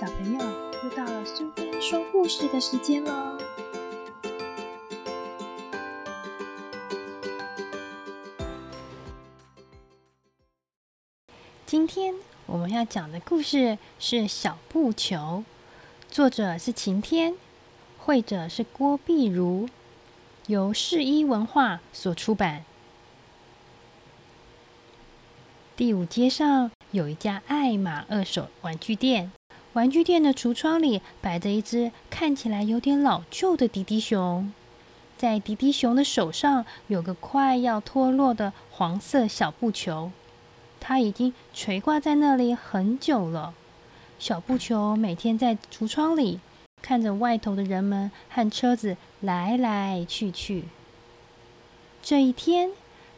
小朋友，又到了苏菲说故事的时间喽！今天我们要讲的故事是《小布球》，作者是晴天，绘者是郭碧如，由世一文化所出版。第五街上有一家爱马二手玩具店，玩具店的橱窗里摆着一只看起来有点老旧的迪迪熊，在迪迪熊的手上有个快要脱落的黄色小布球。它已经垂挂在那里很久了。小布球每天在橱窗里看着外头的人们和车子来来去去。这一天，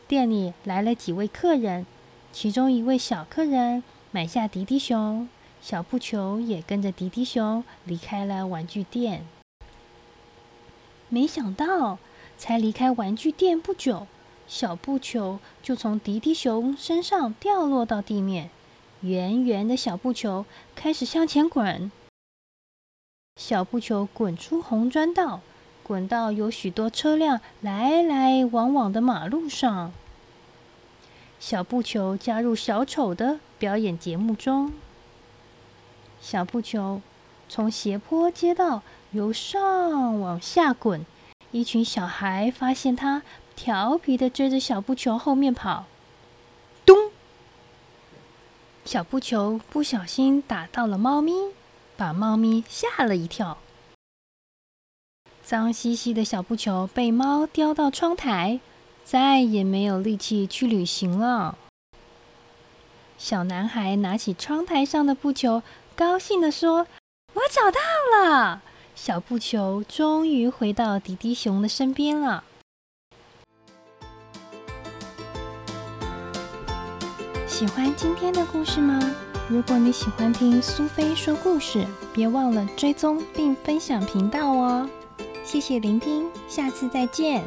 店里来了几位客人，其中一位小客人买下迪迪熊，小布球也跟着迪迪熊离开了玩具店。没想到，才离开玩具店不久。小布球就从迪迪熊身上掉落到地面，圆圆的小布球开始向前滚。小布球滚出红砖道，滚到有许多车辆来来往往的马路上。小布球加入小丑的表演节目中。小布球从斜坡街道由上往下滚，一群小孩发现它。调皮的追着小布球后面跑，咚！小布球不小心打到了猫咪，把猫咪吓了一跳。脏兮兮的小布球被猫叼到窗台，再也没有力气去旅行了。小男孩拿起窗台上的布球，高兴地说：“我找到了！”小布球终于回到迪迪熊的身边了。喜欢今天的故事吗？如果你喜欢听苏菲说故事，别忘了追踪并分享频道哦。谢谢聆听，下次再见。